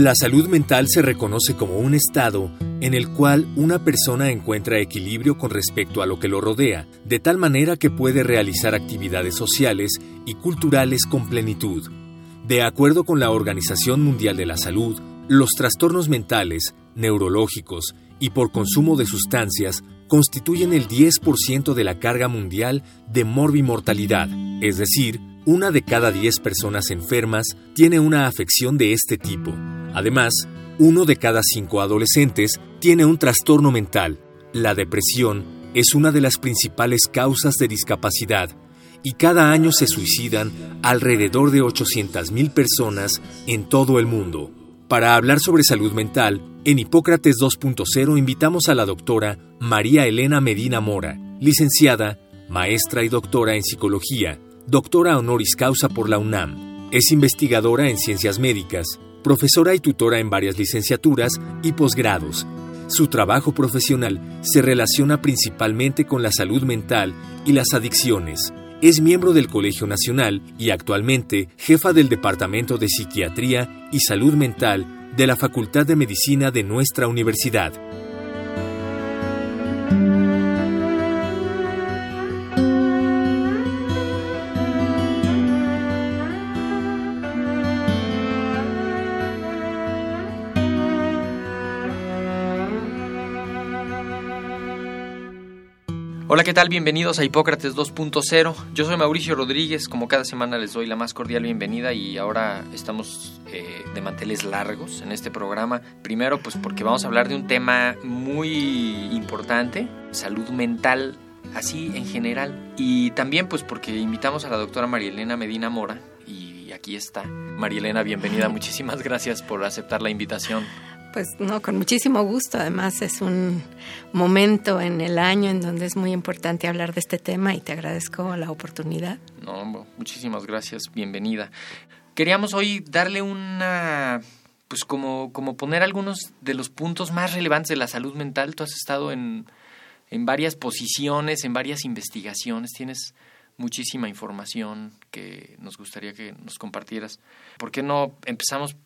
La salud mental se reconoce como un estado en el cual una persona encuentra equilibrio con respecto a lo que lo rodea, de tal manera que puede realizar actividades sociales y culturales con plenitud. De acuerdo con la Organización Mundial de la Salud, los trastornos mentales, neurológicos y por consumo de sustancias constituyen el 10% de la carga mundial de morbimortalidad, es decir, una de cada 10 personas enfermas tiene una afección de este tipo. Además, uno de cada cinco adolescentes tiene un trastorno mental. La depresión es una de las principales causas de discapacidad y cada año se suicidan alrededor de 800.000 personas en todo el mundo. Para hablar sobre salud mental, en Hipócrates 2.0 invitamos a la doctora María Elena Medina Mora, licenciada, maestra y doctora en psicología, doctora honoris causa por la UNAM. Es investigadora en ciencias médicas, profesora y tutora en varias licenciaturas y posgrados. Su trabajo profesional se relaciona principalmente con la salud mental y las adicciones. Es miembro del Colegio Nacional y actualmente jefa del Departamento de Psiquiatría y Salud Mental de la Facultad de Medicina de nuestra universidad. Hola, ¿qué tal? Bienvenidos a Hipócrates 2.0. Yo soy Mauricio Rodríguez, como cada semana les doy la más cordial bienvenida y ahora estamos eh, de manteles largos en este programa. Primero, pues porque vamos a hablar de un tema muy importante, salud mental, así en general. Y también pues porque invitamos a la doctora María Elena Medina Mora y aquí está. María Elena, bienvenida, muchísimas gracias por aceptar la invitación. Pues no, con muchísimo gusto. Además es un momento en el año en donde es muy importante hablar de este tema y te agradezco la oportunidad. No, muchísimas gracias, bienvenida. Queríamos hoy darle una, pues como, como poner algunos de los puntos más relevantes de la salud mental. Tú has estado en, en varias posiciones, en varias investigaciones, tienes muchísima información que nos gustaría que nos compartieras. ¿Por qué no empezamos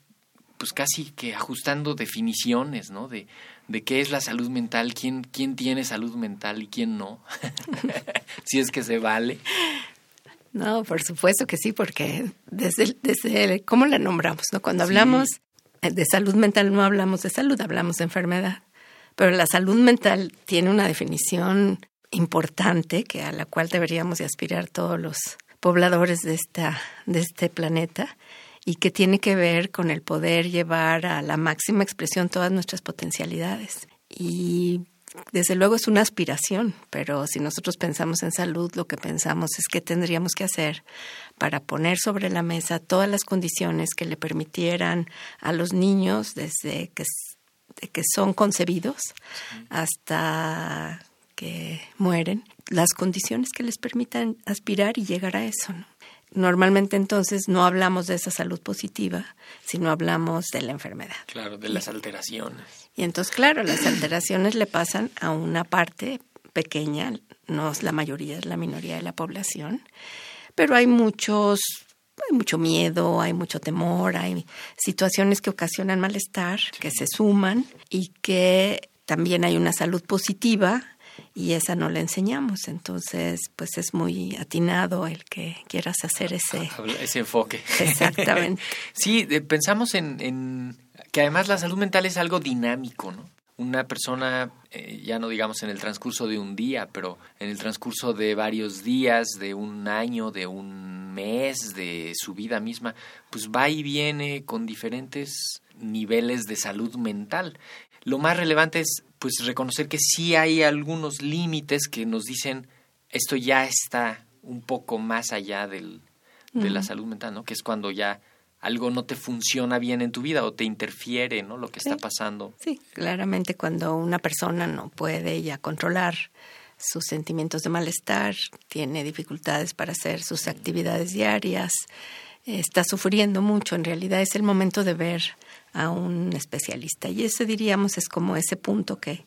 pues casi que ajustando definiciones, ¿no? De, de qué es la salud mental, quién, quién tiene salud mental y quién no. si es que se vale. No, por supuesto que sí, porque desde, desde cómo la nombramos, ¿no? Cuando hablamos de salud mental no hablamos de salud, hablamos de enfermedad. Pero la salud mental tiene una definición importante que a la cual deberíamos de aspirar todos los pobladores de esta de este planeta y que tiene que ver con el poder llevar a la máxima expresión todas nuestras potencialidades. Y desde luego es una aspiración, pero si nosotros pensamos en salud, lo que pensamos es qué tendríamos que hacer para poner sobre la mesa todas las condiciones que le permitieran a los niños desde que, que son concebidos hasta que mueren, las condiciones que les permitan aspirar y llegar a eso. ¿no? Normalmente entonces no hablamos de esa salud positiva, sino hablamos de la enfermedad. Claro, de las alteraciones. Y entonces, claro, las alteraciones le pasan a una parte pequeña, no es la mayoría, es la minoría de la población, pero hay muchos, hay mucho miedo, hay mucho temor, hay situaciones que ocasionan malestar, que se suman y que también hay una salud positiva y esa no la enseñamos. Entonces, pues es muy atinado el que quieras hacer ese, ese enfoque. Exactamente. sí, pensamos en, en, que además la salud mental es algo dinámico, ¿no? Una persona, eh, ya no digamos en el transcurso de un día, pero en el transcurso de varios días, de un año, de un mes, de su vida misma, pues va y viene con diferentes niveles de salud mental. Lo más relevante es pues reconocer que sí hay algunos límites que nos dicen esto ya está un poco más allá del, de la salud mental, ¿no? Que es cuando ya algo no te funciona bien en tu vida o te interfiere, ¿no? Lo que está pasando. Sí, claramente cuando una persona no puede ya controlar sus sentimientos de malestar, tiene dificultades para hacer sus actividades diarias, está sufriendo mucho, en realidad es el momento de ver a un especialista. Y ese diríamos es como ese punto que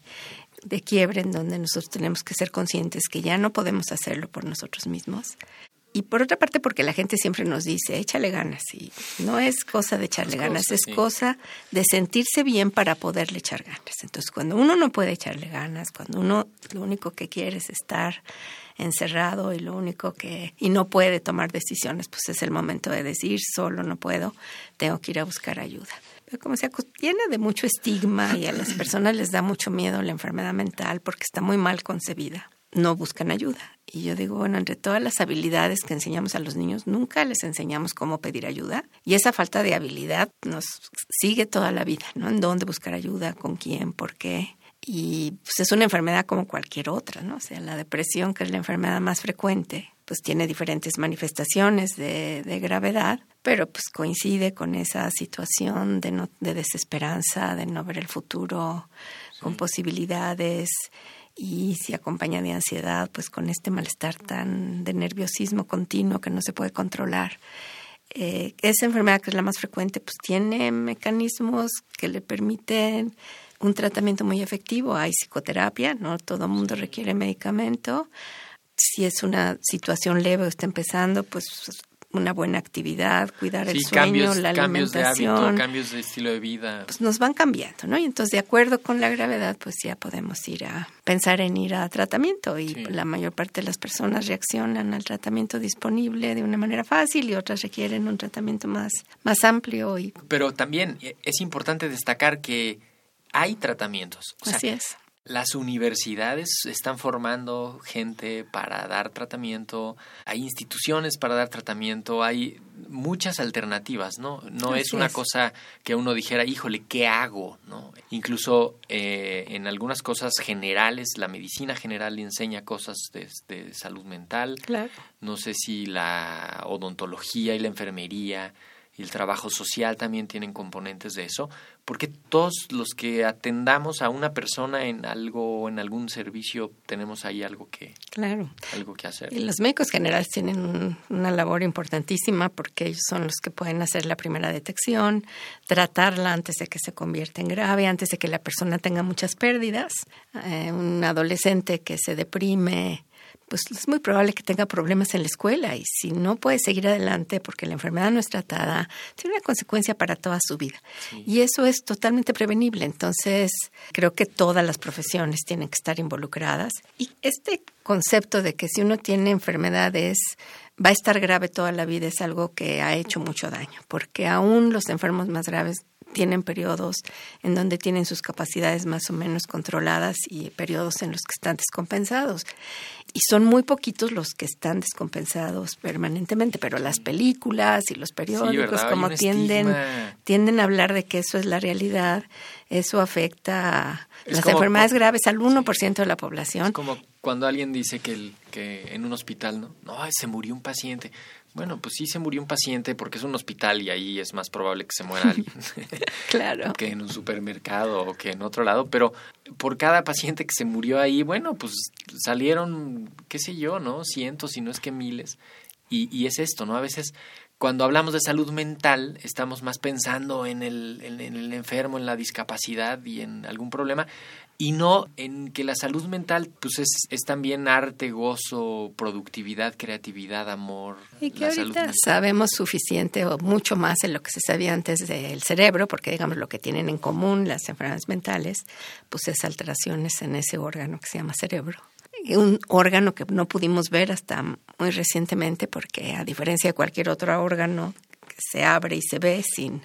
de quiebre en donde nosotros tenemos que ser conscientes que ya no podemos hacerlo por nosotros mismos. Y por otra parte, porque la gente siempre nos dice, échale ganas. Y no es cosa de echarle ganas, es cosa de sentirse bien para poderle echar ganas. Entonces, cuando uno no puede echarle ganas, cuando uno lo único que quiere es estar encerrado y lo único que y no puede tomar decisiones, pues es el momento de decir, solo no puedo, tengo que ir a buscar ayuda como se llena de mucho estigma y a las personas les da mucho miedo la enfermedad mental porque está muy mal concebida. No buscan ayuda. Y yo digo, bueno, entre todas las habilidades que enseñamos a los niños, nunca les enseñamos cómo pedir ayuda. Y esa falta de habilidad nos sigue toda la vida, ¿no? En dónde buscar ayuda, con quién, por qué. Y pues es una enfermedad como cualquier otra, ¿no? O sea, la depresión, que es la enfermedad más frecuente, pues tiene diferentes manifestaciones de, de gravedad, pero pues coincide con esa situación de, no, de desesperanza, de no ver el futuro con posibilidades y si acompaña de ansiedad, pues con este malestar tan de nerviosismo continuo que no se puede controlar. Eh, esa enfermedad que es la más frecuente, pues tiene mecanismos que le permiten un tratamiento muy efectivo. Hay psicoterapia, no todo el mundo requiere medicamento. Si es una situación leve o está empezando, pues una buena actividad, cuidar el sueño, la cambios alimentación. de hábito, cambios de estilo de vida. Pues nos van cambiando, ¿no? Y entonces, de acuerdo con la gravedad, pues ya podemos ir a pensar en ir a tratamiento. Y la mayor parte de las personas reaccionan al tratamiento disponible de una manera fácil y otras requieren un tratamiento más, más amplio. Y... Pero también eh, es importante destacar que hay tratamientos. Así es. Las universidades están formando gente para dar tratamiento, hay instituciones para dar tratamiento, hay muchas alternativas, ¿no? No es una cosa que uno dijera, híjole, ¿qué hago? ¿no? Incluso eh, en algunas cosas generales, la medicina general enseña cosas de, de salud mental. Claro. No sé si la odontología y la enfermería y el trabajo social también tienen componentes de eso, porque todos los que atendamos a una persona en algo en algún servicio tenemos ahí algo que claro. algo que hacer. Y los médicos generales tienen una labor importantísima porque ellos son los que pueden hacer la primera detección tratarla antes de que se convierta en grave antes de que la persona tenga muchas pérdidas. Eh, un adolescente que se deprime pues es muy probable que tenga problemas en la escuela y si no puede seguir adelante porque la enfermedad no es tratada, tiene una consecuencia para toda su vida. Y eso es totalmente prevenible. Entonces, creo que todas las profesiones tienen que estar involucradas. Y este concepto de que si uno tiene enfermedades va a estar grave toda la vida es algo que ha hecho mucho daño, porque aún los enfermos más graves tienen periodos en donde tienen sus capacidades más o menos controladas y periodos en los que están descompensados. Y son muy poquitos los que están descompensados permanentemente, pero las películas y los periódicos como tienden, tienden a hablar de que eso es la realidad, eso afecta a las enfermedades graves al 1% de la población. Es como cuando alguien dice que, el, que en un hospital, ¿no? No, se murió un paciente. Bueno, pues sí se murió un paciente porque es un hospital y ahí es más probable que se muera alguien. claro. que en un supermercado o que en otro lado. Pero por cada paciente que se murió ahí, bueno, pues salieron, qué sé yo, ¿no? Cientos, si no es que miles. Y, y es esto, ¿no? A veces cuando hablamos de salud mental, estamos más pensando en el, en el enfermo, en la discapacidad y en algún problema y no en que la salud mental pues es, es también arte, gozo, productividad, creatividad, amor. Y que ahorita sabemos suficiente o mucho más en lo que se sabía antes del cerebro, porque digamos lo que tienen en común las enfermedades mentales, pues es alteraciones en ese órgano que se llama cerebro. Un órgano que no pudimos ver hasta muy recientemente, porque a diferencia de cualquier otro órgano que se abre y se ve sin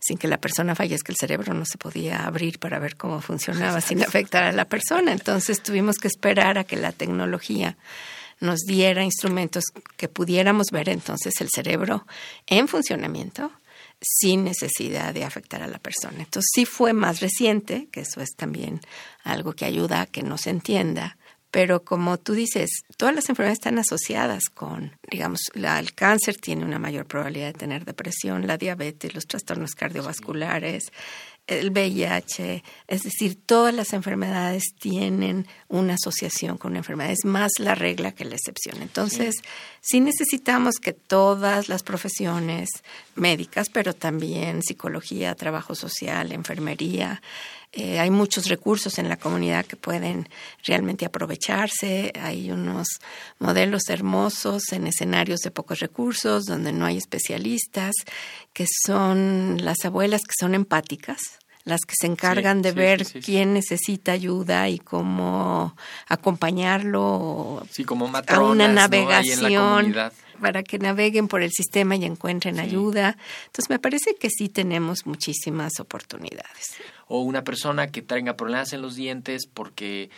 sin que la persona fallezca, el cerebro no se podía abrir para ver cómo funcionaba sin afectar a la persona. Entonces tuvimos que esperar a que la tecnología nos diera instrumentos que pudiéramos ver entonces el cerebro en funcionamiento sin necesidad de afectar a la persona. Entonces sí fue más reciente, que eso es también algo que ayuda a que no se entienda, Pero como tú dices, todas las enfermedades están asociadas con, digamos, la, el cáncer tiene una mayor probabilidad de tener depresión, la diabetes, los trastornos cardiovasculares, el VIH, es decir, todas las enfermedades tienen una asociación con una enfermedad, es más la regla que la excepción. Entonces, sí. necesitamos que todas las profesiones médicas, pero también psicología, trabajo social, enfermería, eh, hay muchos recursos en la comunidad que pueden realmente aprovecharse. Hay unos modelos hermosos en escenarios de pocos recursos, donde no hay especialistas, que son las abuelas que son empáticas las que se encargan de ver quién necesita ayuda y cómo acompañarlo como a una navegación para que naveguen por el sistema y encuentren ayuda. Entonces me parece que sí tenemos muchísimas oportunidades. O una persona que tenga problemas en los dientes porque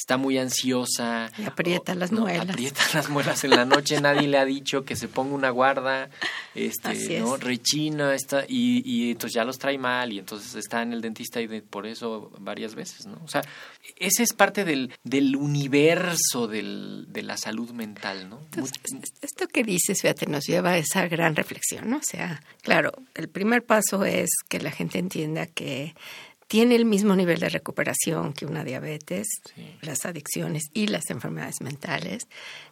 está muy ansiosa. Y aprieta las muelas. Aprieta las muelas en la noche, nadie le ha dicho que se ponga una guarda, este, ¿no? Rechina, está, y, y entonces ya los trae mal y entonces está en el dentista y por eso varias veces, ¿no? O sea, ese es parte del, del universo del, de la salud mental, ¿no? esto que dices, fíjate, nos lleva a esa gran reflexión, ¿no? O sea, claro, el primer paso es que la gente entienda que tiene el mismo nivel de recuperación que una diabetes, las adicciones y las enfermedades mentales,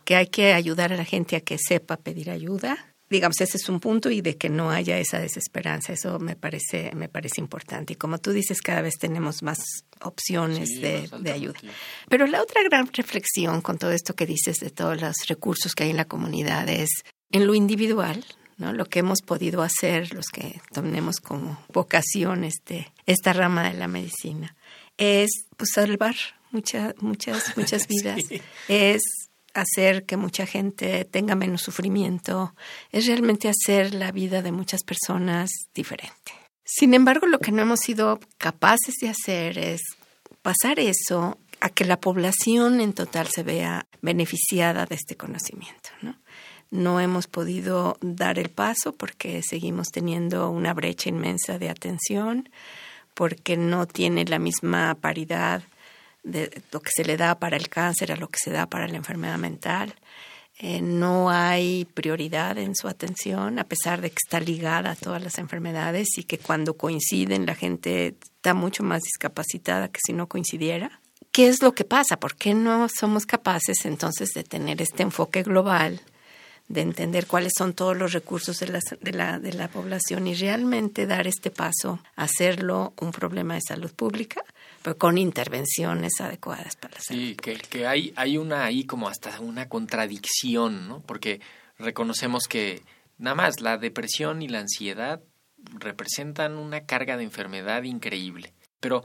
que hay que ayudar a la gente a que sepa pedir ayuda. Digamos, ese es un punto y de que no haya esa desesperanza, eso me parece, me parece importante. Y como tú dices, cada vez tenemos más opciones de, de ayuda. Pero la otra gran reflexión con todo esto que dices de todos los recursos que hay en la comunidad es en lo individual, ¿no? Lo que hemos podido hacer, los que tenemos como vocación este, esta rama de la medicina, es pues, salvar muchas, muchas, muchas vidas. Es hacer que mucha gente tenga menos sufrimiento, es realmente hacer la vida de muchas personas diferente. Sin embargo, lo que no hemos sido capaces de hacer es pasar eso a que la población en total se vea beneficiada de este conocimiento, ¿no? No hemos podido dar el paso porque seguimos teniendo una brecha inmensa de atención, porque no tiene la misma paridad de lo que se le da para el cáncer a lo que se da para la enfermedad mental. Eh, no hay prioridad en su atención, a pesar de que está ligada a todas las enfermedades y que cuando coinciden la gente está mucho más discapacitada que si no coincidiera. ¿Qué es lo que pasa? ¿Por qué no somos capaces entonces de tener este enfoque global? De entender cuáles son todos los recursos de la, de la, de la población y realmente dar este paso, hacerlo un problema de salud pública, pero con intervenciones adecuadas para la salud. Sí, que, que hay, hay una ahí como hasta una contradicción, ¿no? Porque reconocemos que nada más la depresión y la ansiedad representan una carga de enfermedad increíble. Pero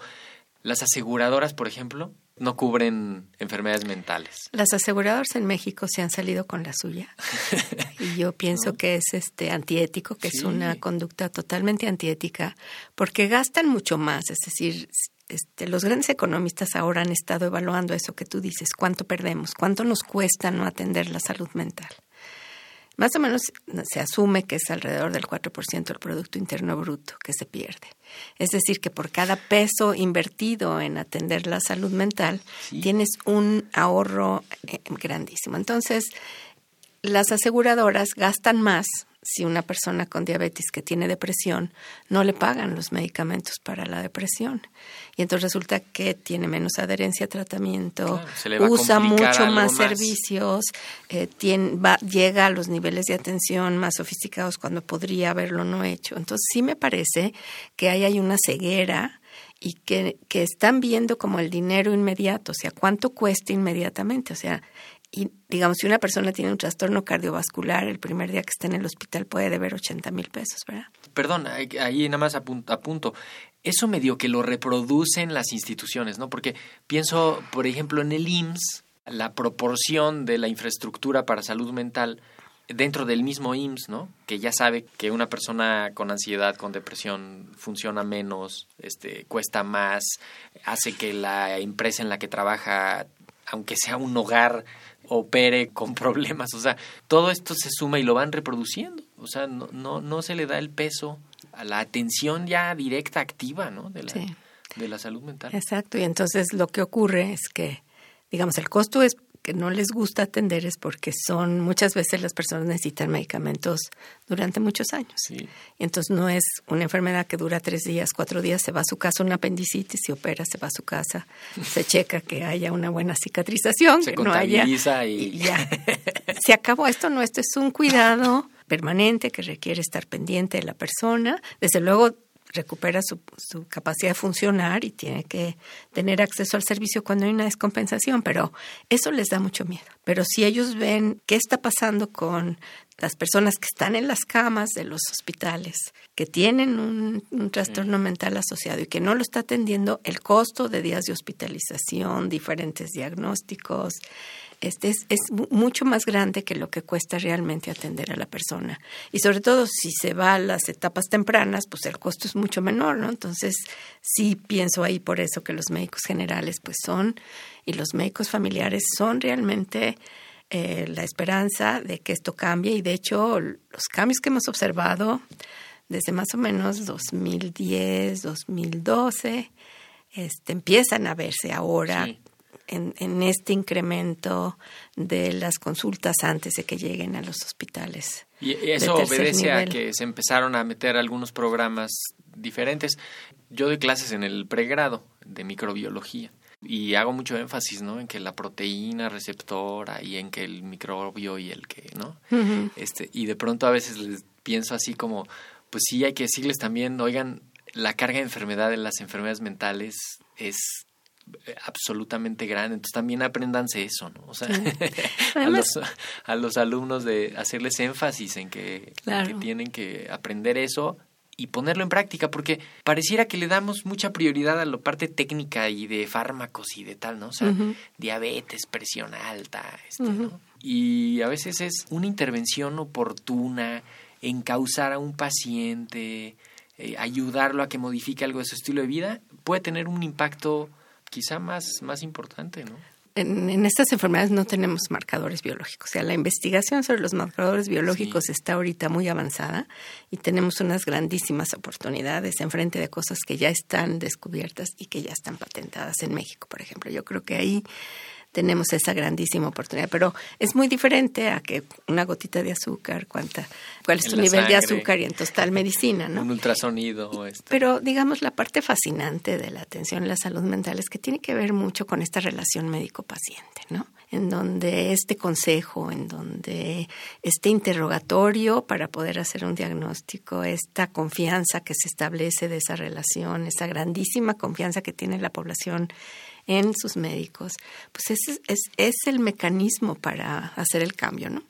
las aseguradoras, por ejemplo, no cubren enfermedades mentales. Las aseguradoras en México se han salido con la suya. y yo pienso que es este antiético, que es una conducta totalmente antiética, porque gastan mucho más, es decir, este, los grandes economistas ahora han estado evaluando eso que tú dices, cuánto perdemos, cuánto nos cuesta no atender la salud mental. Más o menos se asume que es alrededor del 4% del Producto Interno Bruto que se pierde. Es decir, que por cada peso invertido en atender la salud mental, tienes un ahorro eh, grandísimo. Entonces, las aseguradoras gastan más si una persona con diabetes que tiene depresión no le pagan los medicamentos para la depresión. Y entonces resulta que tiene menos adherencia a tratamiento, usa mucho más, servicios, eh, tiene, va, llega a los niveles de atención más sofisticados cuando podría haberlo no hecho. Entonces sí me parece que ahí hay una ceguera y que, que están viendo como el dinero inmediato, o sea, cuánto cuesta inmediatamente, o sea, y digamos, si una persona tiene un trastorno cardiovascular, el primer día que esté en el hospital puede deber 80 mil pesos, ¿verdad? Perdón, ahí nada más apunto, apunto. Eso medio que lo reproducen las instituciones, ¿no? Porque pienso, por ejemplo, en el IMSS, la proporción de la infraestructura para salud mental dentro del mismo IMSS, ¿no? Que ya sabe que una persona con ansiedad, con depresión, funciona menos, este, cuesta más, hace que la empresa en la que trabaja, aunque sea un hogar, opere con problemas. O sea, todo esto se suma y lo van reproduciendo. O sea, no, no, no se le da el peso a la atención ya directa, activa, ¿no? De la, de la salud mental. Exacto. Y entonces lo que ocurre es que digamos, el costo es que no les gusta atender es porque son muchas veces las personas necesitan medicamentos durante muchos años. Sí. Entonces no es una enfermedad que dura tres días, cuatro días, se va a su casa una apendicitis, se opera, se va a su casa, se checa que haya una buena cicatrización, Se que no haya y- y ya. Se acabó esto, no, esto es un cuidado permanente que requiere estar pendiente de la persona. Desde luego recupera su, su capacidad de funcionar y tiene que tener acceso al servicio cuando hay una descompensación, pero eso les da mucho miedo. Pero si ellos ven qué está pasando con las personas que están en las camas de los hospitales, que tienen un, un trastorno mental asociado y que no lo está atendiendo, el costo de días de hospitalización, diferentes diagnósticos, este es, es mu- mucho más grande que lo que cuesta realmente atender a la persona. Y sobre todo si se va a las etapas tempranas, pues el costo es mucho menor, ¿no? Entonces, sí pienso ahí por eso que los médicos generales pues son, y los médicos familiares son realmente eh, la esperanza de que esto cambie. Y de hecho, los cambios que hemos observado desde más o menos 2010, 2012, este, empiezan a verse ahora Sí. En, en este incremento de las consultas antes de que lleguen a los hospitales. Y de eso obedece a que se empezaron a meter algunos programas diferentes. Yo doy clases en el pregrado de microbiología y hago mucho énfasis, ¿no? En que la proteína receptora y en que el microbio y el que, ¿no? Este, y de pronto a veces les pienso así como, pues sí, hay que decirles también, oigan, la carga de enfermedad en las enfermedades mentales es absolutamente grande, entonces también apréndanse eso, ¿no? O sea, a, Además- los, a los alumnos de hacerles énfasis en que, Claro. que tienen que aprender eso y ponerlo en práctica, porque pareciera que le damos mucha prioridad a la parte técnica y de fármacos y de tal, ¿no? O sea, diabetes, presión alta, este. ¿no? Y a veces es una intervención oportuna, encauzar a un paciente, eh, ayudarlo a que modifique algo de su estilo de vida, puede tener un impacto quizá más, más importante, ¿no? En, en estas enfermedades no tenemos marcadores biológicos. O sea, la investigación sobre los marcadores biológicos Sí. está ahorita muy avanzada y tenemos unas grandísimas oportunidades enfrente de cosas que ya están descubiertas y que ya están patentadas en México, por ejemplo. Yo creo que ahí tenemos esa grandísima oportunidad, pero es muy diferente a que una gotita de azúcar, cuánta, cuál es En tu nivel de azúcar y entonces tal medicina, ¿no? Un ultrasonido, este. Pero digamos, la parte fascinante de la atención en la salud mental es que tiene que ver mucho con esta relación médico-paciente, ¿no? En donde este consejo, en donde este interrogatorio para poder hacer un diagnóstico, esta confianza que se establece de esa relación, esa grandísima confianza que tiene la población en sus médicos, pues ese es, es el mecanismo para hacer el cambio, ¿no?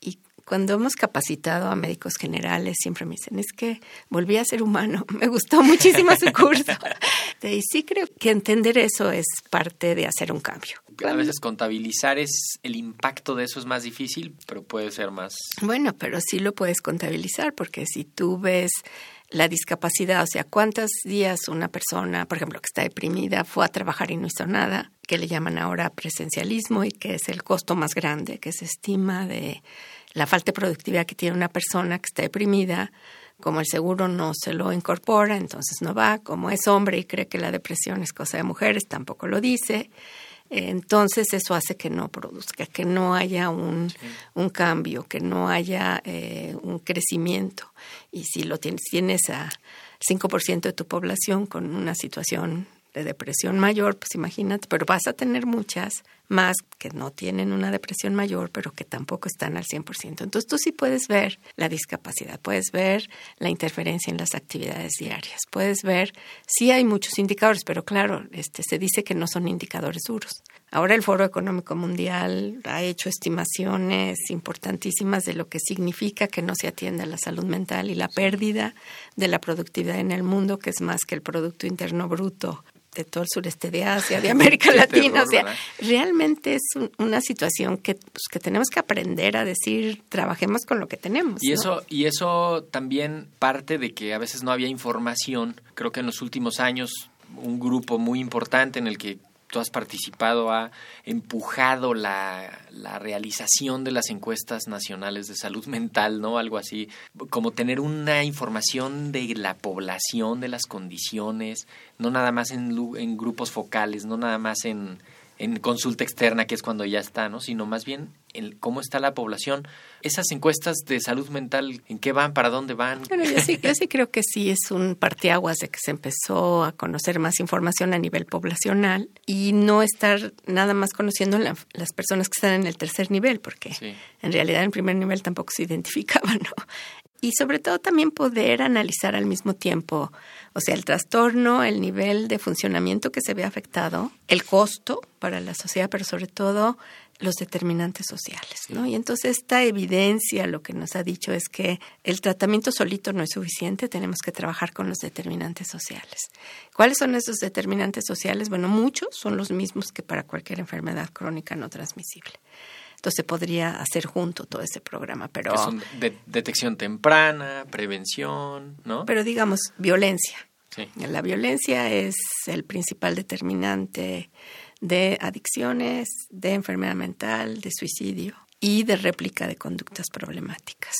Y cuando hemos capacitado a médicos generales, siempre me dicen, es que volví a ser humano, me gustó muchísimo su curso. Y sí creo que entender eso es parte de hacer un cambio. A veces contabilizar es el impacto de eso es más difícil, pero puede ser más. Bueno, pero sí lo puedes contabilizar porque si tú ves la discapacidad, o sea, cuántos días una persona, por ejemplo, que está deprimida, fue a trabajar y no hizo nada, que le llaman ahora presencialismo y que es el costo más grande que se estima de la falta de productividad que tiene una persona que está deprimida, como el seguro no se lo incorpora, entonces no va, como es hombre y cree que la depresión es cosa de mujeres, tampoco lo dice. Entonces eso hace que no produzca, que no haya un, un cambio, que no haya eh, un crecimiento. Y si lo tienes, tienes a 5% de tu población con una situación de depresión mayor, pues imagínate, pero vas a tener muchas más que no tienen una depresión mayor, pero que tampoco están al 100%. Entonces tú sí puedes ver la discapacidad, puedes ver la interferencia en las actividades diarias, puedes ver, sí hay muchos indicadores, pero claro, este, se dice que no son indicadores duros. Ahora el Foro Económico Mundial ha hecho estimaciones importantísimas de lo que significa que no se atienda la salud mental y la pérdida de la productividad en el mundo, que es más que el Producto Interno Bruto de todo el sureste de Asia, de América Qué Latina. terror, o sea, ¿verdad? realmente es un- una situación que, pues, que tenemos que aprender a decir, trabajemos con lo que tenemos. Y ¿no? eso, y eso también parte de que a veces no había información. Creo que en los últimos años un grupo muy importante en el que tú has participado ha empujado la, la realización de las encuestas nacionales de salud mental, ¿no? Algo así, como tener una información de la población, de las condiciones, no nada más en, grupos focales, no nada más en, en consulta externa, que es cuando ya está, ¿no? Sino más bien en cómo está la población. Esas encuestas de salud mental, ¿en qué van? ¿Para dónde van? Bueno, yo sí, yo sí creo que sí es un parteaguas de que se empezó a conocer más información a nivel poblacional y no estar nada más conociendo las personas que están en el tercer nivel, porque en realidad en primer nivel tampoco se identificaban, ¿no? Y sobre todo también poder analizar al mismo tiempo, o sea, el trastorno, el nivel de funcionamiento que se ve afectado, el costo para la sociedad, pero sobre todo los determinantes sociales, ¿no? Y entonces esta evidencia lo que nos ha dicho es que el tratamiento solito no es suficiente, tenemos que trabajar con los determinantes sociales. ¿Cuáles son esos determinantes sociales? Bueno, muchos son los mismos que para cualquier enfermedad crónica no transmisible. Entonces podría hacer junto todo ese programa, pero... son detección temprana, prevención, ¿no? Pero digamos, violencia. Sí. La violencia es el principal determinante de adicciones, de enfermedad mental, de suicidio y de réplica de conductas problemáticas.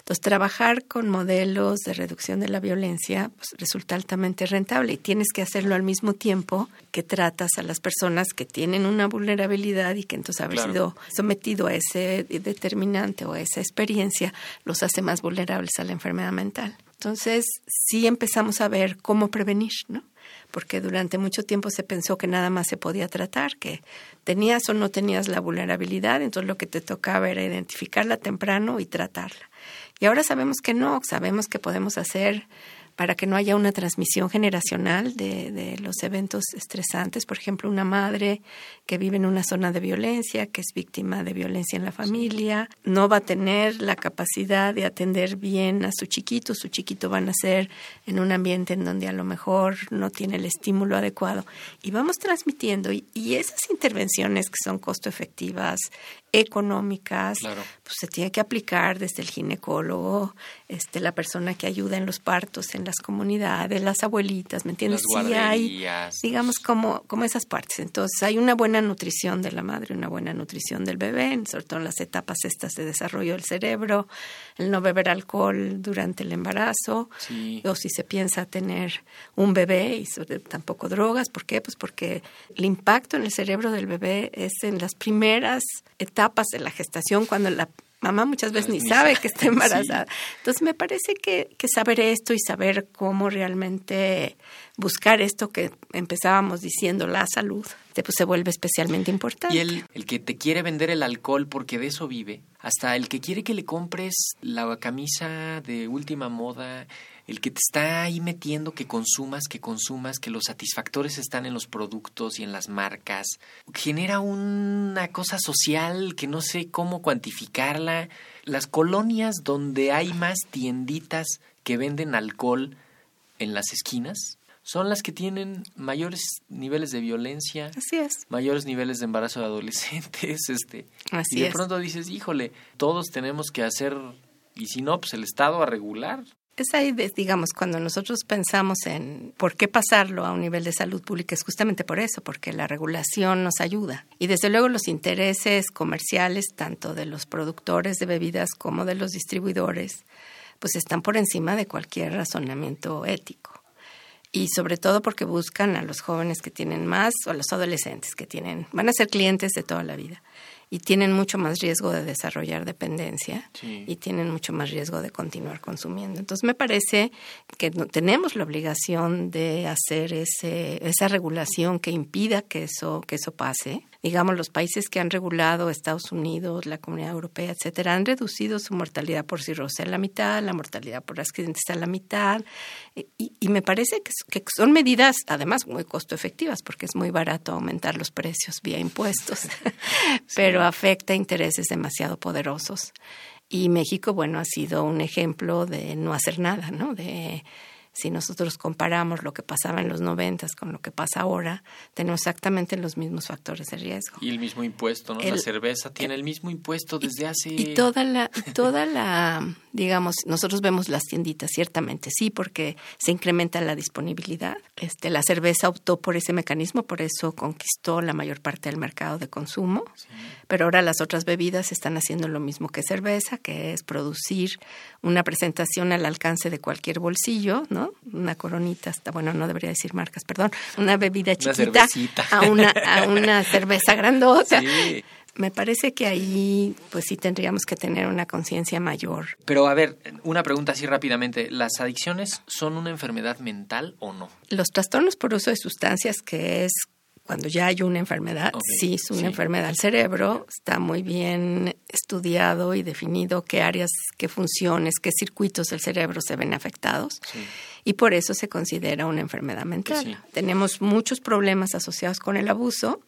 Entonces, trabajar con modelos de reducción de la violencia pues, resulta altamente rentable y tienes que hacerlo al mismo tiempo que tratas a las personas que tienen una vulnerabilidad y que entonces haber sido sometido a ese determinante o a esa experiencia los hace más vulnerables a la enfermedad mental. Entonces, sí empezamos a ver cómo prevenir, ¿no? Porque durante mucho tiempo se pensó que nada más se podía tratar, que tenías o no tenías la vulnerabilidad, entonces lo que te tocaba era identificarla temprano y tratarla. Y ahora sabemos que no, sabemos que podemos hacer para que no haya una transmisión generacional de, de, los eventos estresantes. Por ejemplo, una madre que vive en una zona de violencia, que es víctima de violencia en la familia, no va a tener la capacidad de atender bien a su chiquito. Su chiquito va a nacer en un ambiente en donde a lo mejor no tiene el estímulo adecuado. Y vamos transmitiendo. Y, y esas intervenciones que son costo efectivas, económicas, pues se tiene que aplicar desde el ginecólogo, este, la persona que ayuda en los partos, en las comunidades, las abuelitas, ¿me entiendes? sí hay, digamos, como, como esas partes. Entonces, hay una buena nutrición de la madre, una buena nutrición del bebé, sobre todo en las etapas estas de desarrollo del cerebro, el no beber alcohol durante el embarazo, o si se piensa tener un bebé y sobre, tampoco drogas. ¿Por qué? Pues porque el impacto en el cerebro del bebé es en las primeras etapas de la gestación, cuando la mamá muchas veces ni sabe que está embarazada. Entonces me parece que, que, saber esto y saber cómo realmente buscar esto que empezábamos diciendo, la salud, pues se vuelve especialmente importante. Y el, el que te quiere vender el alcohol porque de eso vive, hasta el que quiere que le compres la camisa de última moda, el que te está ahí metiendo que consumas, que consumas, que los satisfactores están en los productos y en las marcas, genera una cosa social que no sé cómo cuantificarla. Las colonias donde hay más tienditas que venden alcohol en las esquinas son las que tienen mayores niveles de violencia, Así es. mayores niveles de embarazo de adolescentes, este, Así y de pronto dices, híjole, todos tenemos que hacer, y si no, pues el Estado a regular. Es ahí, digamos, cuando nosotros pensamos en por qué pasarlo a un nivel de salud pública, es justamente por eso, porque la regulación nos ayuda. Y desde luego los intereses comerciales, tanto de los productores de bebidas como de los distribuidores, pues están por encima de cualquier razonamiento ético. Y sobre todo porque buscan a los jóvenes que tienen más o a los adolescentes que tienen, van a ser clientes de toda la vida y tienen mucho más riesgo de desarrollar dependencia y tienen mucho más riesgo de continuar consumiendo. Entonces me parece que no, tenemos la obligación de hacer ese, esa regulación que impida que eso, que eso pase digamos, los países que han regulado, Estados Unidos, la Comunidad Europea, etcétera, han reducido su mortalidad por cirrosis a la mitad, la mortalidad por accidentes a la mitad, y, y me parece que, que, son medidas, además, muy costo efectivas, porque es muy barato aumentar los precios vía impuestos, pero afecta intereses demasiado poderosos. Y México, bueno, ha sido un ejemplo de no hacer nada, ¿no? De si nosotros comparamos lo que pasaba en los noventas con lo que pasa ahora, tenemos exactamente los mismos factores de riesgo. Y el mismo impuesto, ¿no? la cerveza tiene el, mismo impuesto desde hace... Y toda la, toda la, digamos, nosotros vemos las tienditas, ciertamente, sí, porque se incrementa la disponibilidad. Este, la cerveza optó por ese mecanismo, por eso conquistó la mayor parte del mercado de consumo, sí. pero ahora las otras bebidas están haciendo lo mismo que cerveza, que es producir una presentación al alcance de cualquier bolsillo, ¿no? Una coronita, hasta bueno, no debería decir marcas, perdón, una bebida chiquita a una a una cerveza grandota. Sí. Me parece que ahí pues sí tendríamos que tener una conciencia mayor. Pero a ver, una pregunta así rápidamente. ¿Las adicciones son una enfermedad mental o no? Los trastornos por uso de sustancias, que es cuando ya hay una enfermedad, sí es una sí. enfermedad del cerebro, está muy bien estudiado y definido qué áreas, qué funciones, qué circuitos del cerebro se ven afectados. Sí. Y por eso se considera una enfermedad mental. Sí. Tenemos muchos problemas asociados con el abuso,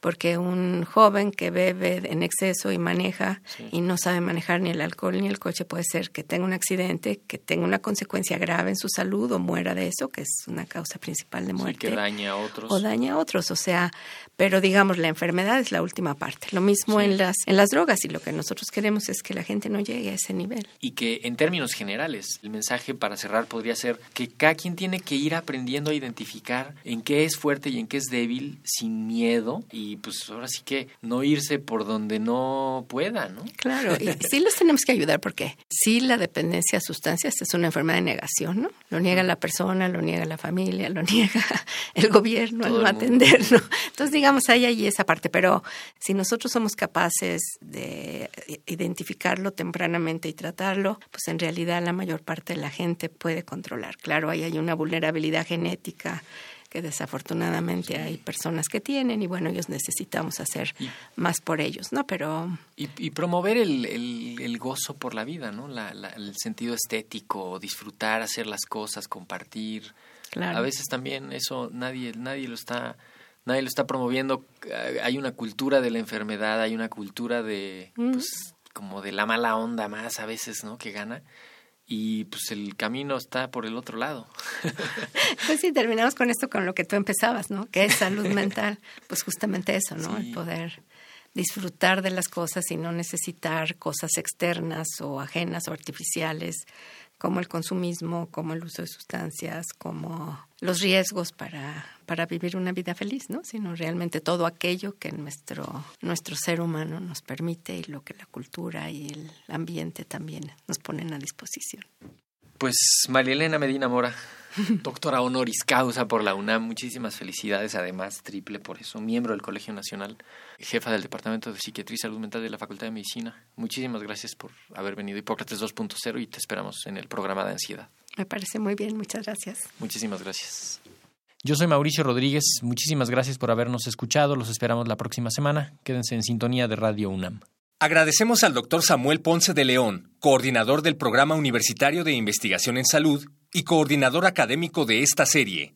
porque un joven que bebe en exceso y maneja Sí. y no sabe manejar ni el alcohol ni el coche puede ser que tenga un accidente, que tenga una consecuencia grave en su salud o muera de eso, que es una causa principal de Sí, muerte. que daña a otros. o daña a otros, o sea, pero digamos la enfermedad es la última parte. Lo mismo Sí. en las en las drogas y lo que nosotros queremos es que la gente no llegue a ese nivel. Y que en términos generales, el mensaje para cerrar podría ser que cada quien tiene que ir aprendiendo a identificar en qué es fuerte y en qué es débil sin miedo y pues ahora sí que no irse por donde no pueda, ¿no? Claro, y sí los tenemos que ayudar porque sí la dependencia a sustancias es una enfermedad de negación, ¿no? Lo niega la persona, lo niega la familia, lo niega el gobierno Todo al no el mundo. atender, ¿no? Entonces, digamos, hay ahí esa parte, pero si nosotros somos capaces de identificarlo tempranamente y tratarlo, pues en realidad la mayor parte de la gente puede controlar. Claro, ahí hay una vulnerabilidad genética que desafortunadamente hay personas que tienen y bueno, ellos necesitamos hacer Y- más por ellos, ¿no? Pero Y, y promover el, el- el gozo por la vida, ¿no? La- la- el sentido estético, disfrutar, hacer las cosas, compartir. Claro. A veces también eso nadie, nadie lo está, nadie lo está promoviendo. Eh, Hay una cultura de la enfermedad, hay una cultura de, pues, como de la mala onda más a veces, ¿no? Que gana. Y pues el camino está por el otro lado. Pues sí, terminamos con esto, con lo que tú empezabas, ¿no? Que es salud mental. Pues justamente eso, ¿no? Sí. El poder disfrutar de las cosas y no necesitar cosas externas o ajenas o artificiales, como el consumismo, como el uso de sustancias, como los riesgos para, para vivir una vida feliz, ¿no? Sino realmente todo aquello que nuestro, nuestro ser humano nos permite y lo que la cultura y el ambiente también nos ponen a disposición. Pues María Elena Medina Mora, doctora honoris causa por la UNAM, muchísimas felicidades, además triple por eso, miembro del Colegio Nacional, jefa del Departamento de Psiquiatría y Salud Mental de la Facultad de Medicina. Muchísimas gracias por haber venido a Hipócrates 2.0 y te esperamos en el programa de ansiedad. Me parece muy bien, muchas gracias. Muchísimas gracias. Yo soy Mauricio Rodríguez, muchísimas gracias por habernos escuchado, los esperamos la próxima semana, quédense en sintonía de Radio UNAM. Agradecemos al doctor Samuel Ponce de León, coordinador del Programa Universitario de Investigación en Salud y coordinador académico de esta serie.